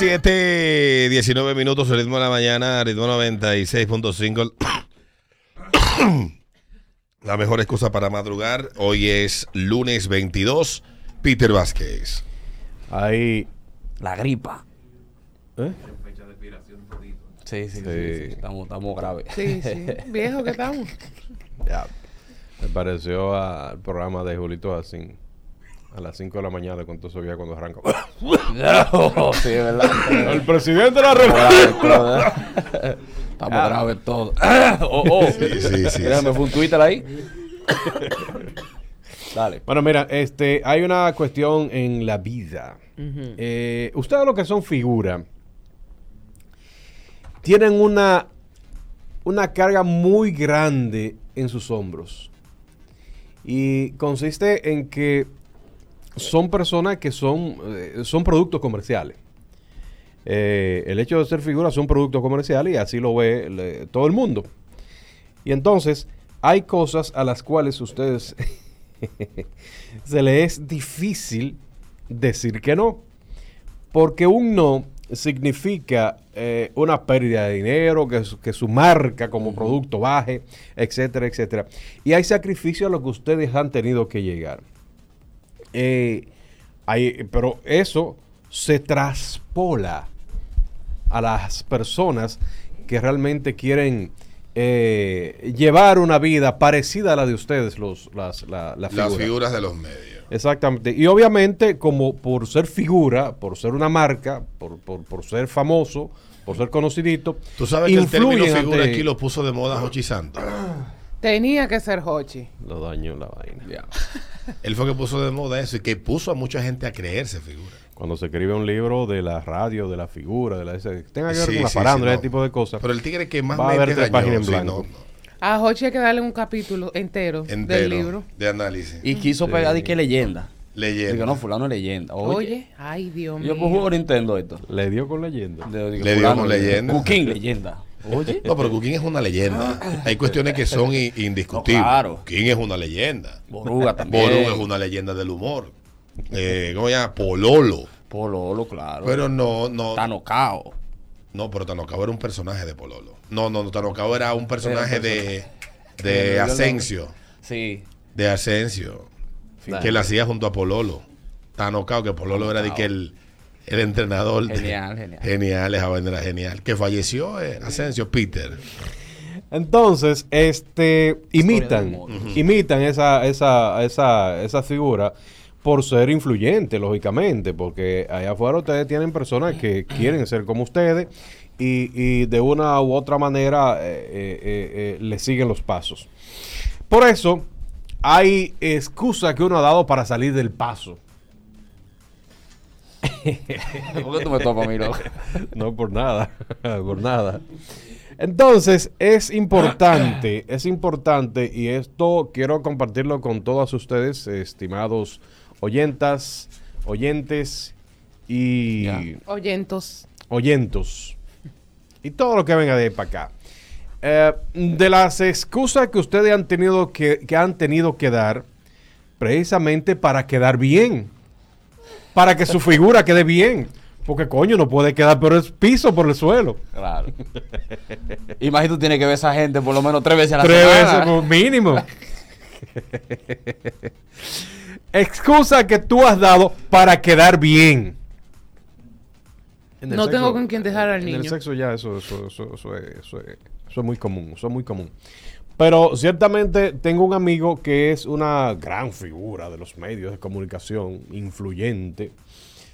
7, 19 minutos, el ritmo de la mañana, ritmo 96.5. La mejor excusa para madrugar. Hoy es lunes 22. Peter Vázquez. Ahí. La gripa. ¿Eh? Sí, sí, sí. Sí. sí, sí. Estamos, estamos graves. Sí, sí. Viejo que estamos. Ya. Me pareció al programa de Julito Asín. A las 5 de la mañana, con todo eso cuando arranca. No, sí, es verdad. el presidente de la República. Estamos graves todos. Oh, oh. Sí, sí, sí. Déjame, fue un Twitter ahí. Dale. Bueno, mira, este, hay una cuestión en la vida. Eh, ustedes lo que son figuras tienen una, una carga muy grande en sus hombros. Y consiste en que son personas que son, eh, son productos comerciales. Eh, el hecho de ser figuras son productos comerciales y así lo ve le- todo el mundo. Y entonces hay cosas a las cuales ustedes se le es difícil decir que no. Porque un no significa eh, una pérdida de dinero, que, su- que su marca como producto baje, etcétera, etcétera. Y hay sacrificios a los que ustedes han tenido que llegar. Eh, hay- pero eso se traspola a las personas que realmente quieren eh, llevar una vida parecida a la de ustedes, los, las, la, la Las figura. figuras de los medios. Exactamente. Y obviamente, como por ser figura, por ser una marca, por, por, por ser famoso, por ser conocidito, Tú sabes que el término figura ante- aquí lo puso de moda Jochi Santos. Tenía que ser Hochi. Lo dañó la vaina. Ya. Él fue que puso de moda eso y que puso a mucha gente a creerse figura. Cuando se escribe un libro de la radio, de la figura, de la ese- que tenga que ver Sí, con la sí, farándula, sí, ese tipo de cosas. Pero el tigre que más Va a en blanco. no, no. A Hochi hay que darle un capítulo entero, Entero del libro. de análisis. Y quiso pegar de que leyenda. Leyenda. Digo, no, fulano es leyenda. Oye, Oye. ay, Dios Yo mío. pues juego Nintendo esto. Le dio con leyenda. De- digo, Le dio con leyenda. Cooking, leyenda. Oye. No, pero Cuquín es una leyenda. Hay cuestiones que son indiscutibles. No, claro. Cuquín es una leyenda. Boruga también. Boruga es una leyenda del humor. Eh, ¿Cómo se llama? Pololo. Pololo, claro. Pero no, no. Tanocao. No, pero Tanocao era un personaje de Pololo. No, no, no, Tanocao era un personaje Era de, de no- Asensio. Sí. De Asensio. Que la hacía junto a Pololo. Tanocao, que Pololo era de que el, el entrenador. de- Genial, genial. Genial, esa vaina era genial. Que falleció eh, Asensio, Peter. Entonces, este, imitan, imitan esa, esa, esa, esa figura por ser influyente, lógicamente, porque allá afuera ustedes tienen personas que quieren ser como ustedes y, y de una u otra manera eh, eh, eh, le siguen los pasos. Por eso, hay excusa que uno ha dado para salir del paso. ¿Por qué tú me topas a mí, loco? No por nada, por nada. Entonces, es importante, es importante, y esto quiero compartirlo con todos ustedes, estimados oyentas, oyentes y Ya. Oyentos. oyentos. Y todo lo que venga de ahí para acá. Eh, de las excusas que ustedes han tenido que, que han tenido que dar, precisamente para quedar bien. Para que su figura quede bien. Porque coño, no puede quedar por el piso, por el suelo. Claro. Imagínate, tú tienes que ver a esa gente por lo menos tres veces a la Tres semana. veces por mínimo. Excusa que tú has dado para quedar bien. No tengo con quién dejar al En el niño. sexo ya eso, eso, eso, eso es, eso es- eso es muy común, eso es muy común. Pero ciertamente tengo un amigo que es una gran figura de los medios de comunicación, influyente,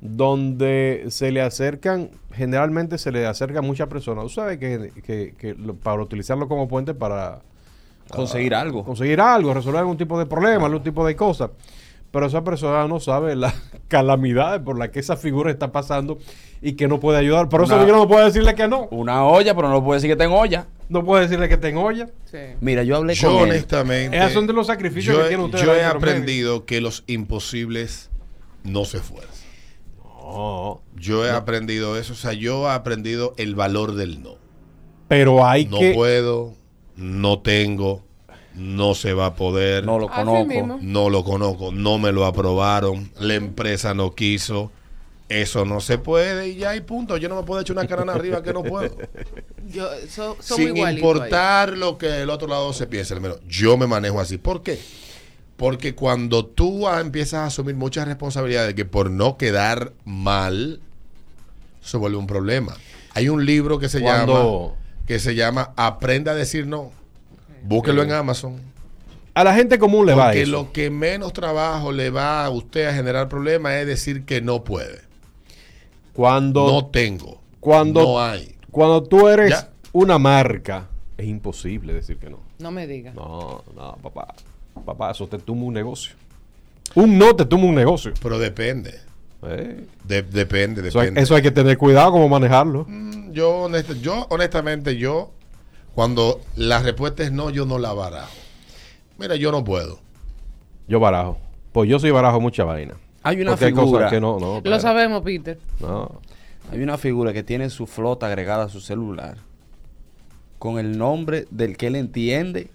donde se le acercan, generalmente se le acercan muchas personas. Tú sabes que, que- que lo- para utilizarlo como puente para Conseguir algo. conseguir algo, resolver algún tipo de problema, algún tipo de cosa. Pero esa persona no sabe las calamidades por las que esa figura está pasando y que no puede ayudar. Por eso no puedo decirle que no. Una olla, pero no lo puedo decir que tengo olla. No puedo decirle que tengo olla. Sí. Mira, yo hablé Yo con él. honestamente. Esos son de los sacrificios yo, que tienen ustedes yo he aprendido que los imposibles no se esfuerzan. No, Yo he aprendido eso. O sea, yo he aprendido el valor del no. pero hay No que... puedo, no tengo, no se va a poder, No no, lo conozco. mismo. lo conozco, no me lo aprobaron, la empresa no quiso. Eso no se puede y ya hay punto. Yo no me puedo echar una carana arriba que no puedo. Yo, so- Sin importar lo que el otro lado se piense. Yo me manejo así. ¿Por qué? Porque cuando tú ah, empiezas a asumir muchas responsabilidades que por no quedar mal, se vuelve un problema. Hay un libro que se Cuando- llama que se llama Aprenda a decir no. Búsquelo en Amazon. A la gente común le va Porque eso. lo que menos trabajo le va a usted a generar problemas es decir que no puede. Cuando, No tengo. cuando- no hay. cuando tú eres Ya. una marca, es imposible decir que no. No me digas. No, no, papá. Papá, eso te tumba un negocio. Un no te tumba un negocio. Pero depende. Eh, De- depende, Eso, hay, depende. eso hay que tener cuidado cómo manejarlo. Mm, Yo, honest- yo, honestamente, yo, cuando la respuesta es no, yo no la barajo. Mira, yo no puedo. Yo barajo. Pues yo sí barajo mucha vaina. Hay una Porque hay figura. cosas que no, no. Lo sabemos, Peter. No. Hay una figura que tiene su flota agregada a su celular con el nombre del que él entiende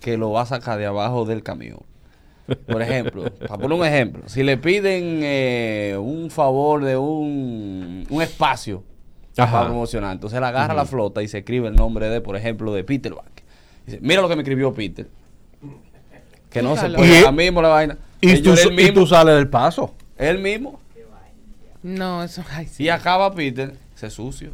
que lo va a sacar de abajo del camión. Por ejemplo, para poner un ejemplo, si le piden eh, un favor de un, un espacio Ajá. para promocionar, entonces él agarra la flota y se escribe el nombre de, por ejemplo, de Peter Back. Dice, mira lo que me escribió Peter. Que no se Búscalo. puede Y- ahora mismo la vaina. Y tú, y mismo, tú sales del paso. él mismo. No, eso. Ay, sí. Y acaba Peter, se sucio.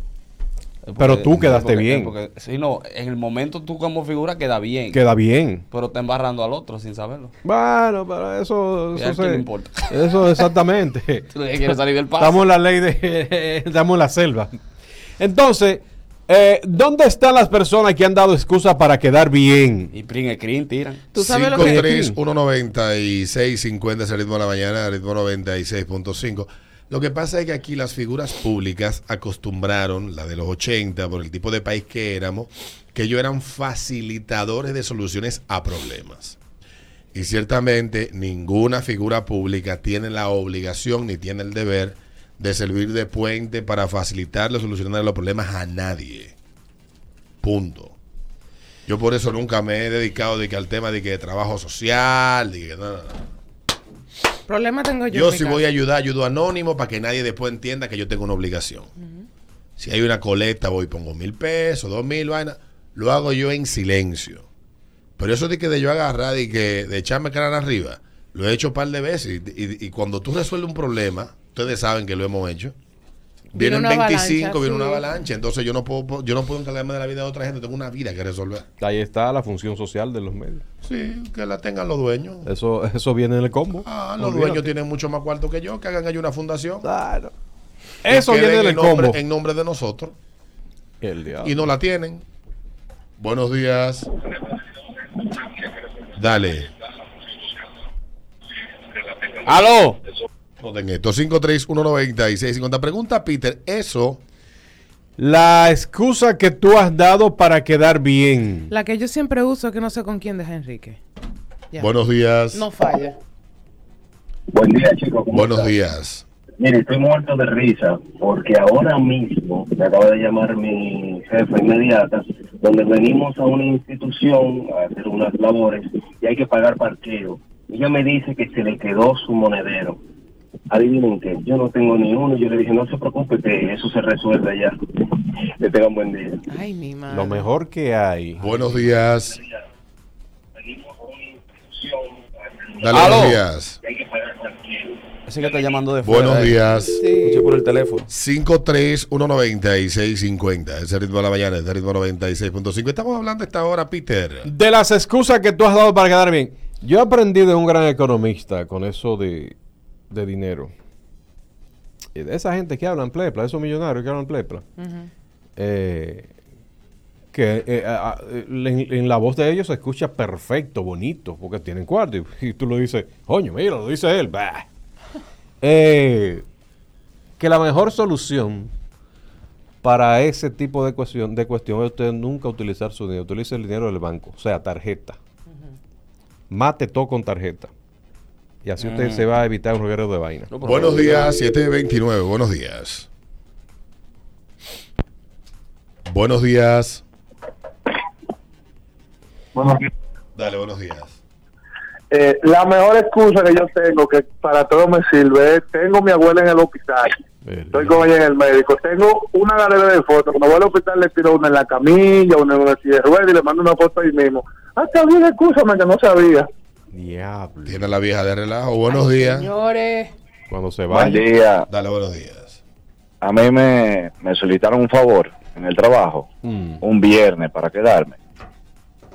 Pero tú quedaste porque- bien. porque- sí, no, en el momento tú como figura queda bien. Queda bien. Pero está embarrando al otro sin saberlo. Bueno, pero eso. ¿Y a Eso, se- le importa? eso exactamente. Tú le quieres salir del paso. Estamos en la ley de. Estamos en la selva. Entonces, eh, ¿dónde están las personas que han dado excusas para quedar bien? Y Pring Screen tiran. Tú sabes lo que 53 196 50 es el ritmo de la mañana, el ritmo 96.5. Lo que pasa es que aquí las figuras públicas acostumbraron, la de los 80, por el tipo de país que éramos, que ellos eran facilitadores de soluciones a problemas. Y ciertamente ninguna figura pública tiene la obligación ni tiene el deber de servir de puente para facilitarle solucionar los problemas a nadie. Punto. Yo por eso nunca me he dedicado de que al tema de que trabajo social, de que no, no, no. Problema tengo yo. Yo si voy a ayudar, ayudo anónimo para que nadie después entienda que yo tengo una obligación. Si hay una colecta, voy y pongo mil pesos, dos mil, vaina, lo hago yo en silencio. Pero eso de que de yo agarrar y que de echarme cara arriba, lo he hecho un par de veces. Y, y- y cuando tú resuelves un problema, ustedes saben que lo hemos hecho. Viene Vienen una 25, avalancha, viene una avalancha. Entonces yo no puedo, yo no puedo encargarme de la vida de otra gente, tengo una vida que resolver. Ahí está la función social de los medios. Sí, que la tengan los dueños. Eso, eso viene en el combo. Ah, los Olvídate. dueños tienen mucho más cuarto que yo, que hagan ahí una fundación. Claro. Eso viene den en el en nombre, combo. en nombre de nosotros. El diablo. Y no la tienen. Buenos días. Dale. ¡Aló! Noten esto. 5319650. Pregunta Peter, eso La excusa que tú has dado para quedar bien. La que yo siempre uso es que no sé con quién deja Enrique. Ya. Buenos días. No falla. Buen día, chicos. ¿cómo Buenos días. Mire, estoy muerto de risa porque ahora mismo me acaba de llamar mi jefe inmediata, donde venimos a una institución a hacer unas labores y hay que pagar parqueo. Ella me dice que se le quedó su monedero. Adivinen qué, yo no tengo ni uno. Yo le dije, no se preocupe, que eso se resuelve ya. Le tengan buen día. Ay, mi madre. Lo mejor que hay. Buenos días. Dale, Aló. buenos días. Ese que está llamando de fuera. Buenos eh. días. Escuché por el teléfono. 5319650. Ese ritmo de la mañana, ese ritmo 96.5. Estamos hablando esta hora, Peter. De las excusas que tú has dado para quedar bien. Yo aprendí de un gran economista con eso de, de dinero. Y de esa gente que hablan plepla, esos millonarios que hablan plepla. eh, que eh, a- a- en, en la voz de ellos se escucha perfecto, bonito, porque tienen cuarto. Y, y tú lo dices, coño, mira, lo dice él. bah". Eh, que la mejor solución para ese tipo de cuestión, de cuestión es usted nunca utilizar su dinero. Utilice el dinero del banco, o sea, tarjeta. Mate todo con tarjeta. Y así usted se va a evitar un reguero de vaina. No, Buenos días, 729. Buenos días. Buenos días. Bueno, Dale, buenos días. eh, la mejor excusa que yo tengo, que para todo me sirve, es tengo mi abuela en el hospital Estoy con ella en el médico. Tengo una galería de fotos. Cuando voy al hospital le tiro una en la camilla, una en una silla de ruedas y le mando una foto ahí mismo. Ah, está bien, escúchame que no sabía. Diablo. Tiene la vieja de relajo. Buenos días. Señores. Cuando se Buen vaya. día. Dale buenos días. A mí me, me solicitaron un favor en el trabajo, Mm. un viernes para quedarme.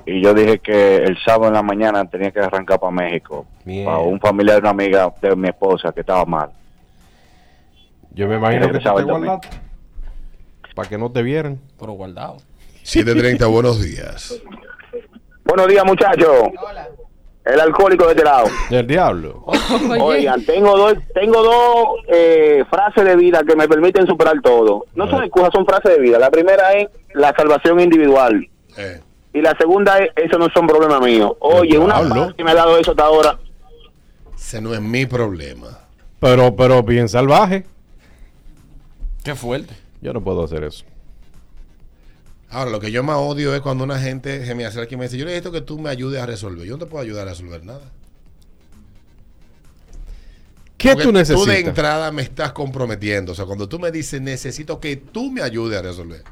Y yo dije que el sábado en la mañana tenía que arrancar para México. Para un familiar de una amiga de mi esposa que estaba mal. Yo me imagino que Regresaba te guardaste. Para que no te vieran. Pero guardado. 730, buenos días. Buenos días, muchachos. Hola. El alcohólico de este lado. Del diablo. Oigan, tengo dos, tengo dos eh, frases de vida que me permiten superar todo. No son excusas, son frases de vida. La primera es la salvación individual. Eh, Y la segunda es, eso no son problemas míos. Oye, una paz que me ha dado eso hasta ahora. ese no es mi problema. Pero, pero bien salvaje. Qué fuerte. Yo no puedo hacer eso. Ahora, lo que yo más odio es cuando una gente se me acerca y me dice, yo necesito que tú me ayudes a resolver. Yo no te puedo ayudar a resolver nada. ¿Qué Porque tú Tú de necesitas? entrada me estás comprometiendo. O sea, cuando tú me dices, necesito que tú me ayudes a resolver.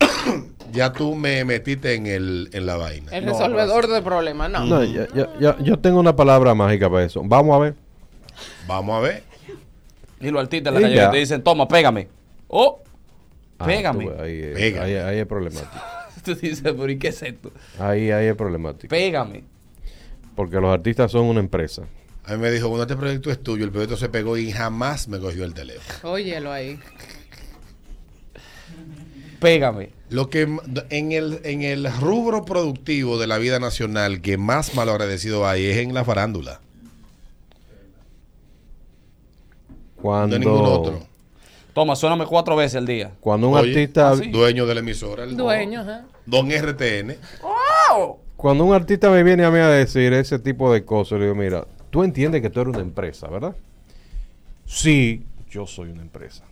ya tú me metiste en, el, en la vaina. el resolvedor de problemas, no. No, yo, yo- yo- yo tengo una palabra mágica para eso. Vamos a ver. Vamos a ver. Y los artistas en la calle ya. te dicen, toma, pégame. Oh, Pégame. ahí, es- Pégame. ahí- ahí es problemático. tú dices, pero ¿y qué es esto? Ahí, ahí es problemático. Pégame. Porque los artistas son una empresa. A mí me dijo, bueno, este proyecto es tuyo. El proyecto se pegó y jamás me cogió el teléfono. Óyelo ahí. Pégame. Lo que en el, en el rubro productivo de la vida nacional que más malagradecido hay es en la farándula. Cuando, No hay ningún otro. Toma, suéname cuatro veces al día. cuando un Oye, artista ¿ah, sí? Dueño de la emisora. el Dueño, ajá. Don RTN. cuando un artista me viene a mí a decir ese tipo de cosas, le digo, mira, tú entiendes que tú eres una empresa, ¿verdad? Sí, yo soy una empresa.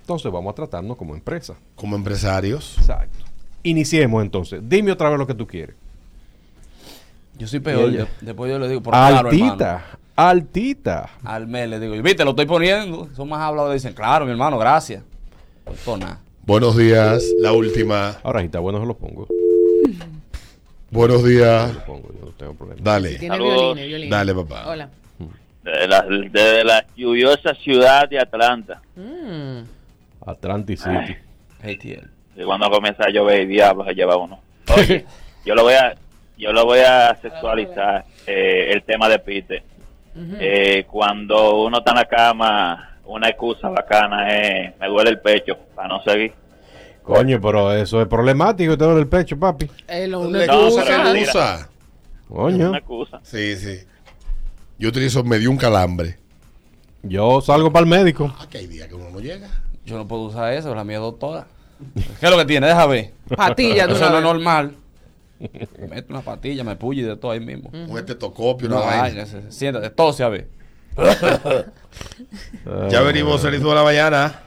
Entonces vamos a tratarnos como empresa. Como empresarios. Exacto. Iniciemos entonces. Dime otra vez lo que tú quieres. Yo soy peor. yo- después yo le digo, por claro, hermano. Altita. Al mes le digo, viste, lo estoy poniendo. Son más hablados. Dicen, claro, mi hermano, gracias. Pues, nada. Buenos días. La última. Ahora, está bueno, se lo pongo. Buenos días. Lo pongo, yo no tengo problema. Dale. Tiene. Dale, papá. Hola. de la, de la lluviosa ciudad de Atlanta. Mm. Atlantic City. ATL. Y cuando comienza a llover, diablo se lleva uno. Oye, yo lo voy a, yo lo voy a sexualizar eh, el tema de Eh, cuando uno está en la cama, una excusa bacana es me duele el pecho para no seguir. Coño, pero eso es problemático, te duele el pecho, papi. Eh, lo- Una No, excusa. Coño. Una excusa. Sí, sí. Yo utilizo medio un calambre. Yo salgo para el médico. Ah, que hay días que uno no llega. Yo no puedo usar eso, la mía es doctora. ¿Qué es lo que tiene? Deja ver. Patilla Eso no es normal. Mete una patilla, me puye de todo ahí mismo. Un estetoscopio, una no, vaina. Siéntate, siéntate, tose a ver. ya venimos, feliz de la mañana.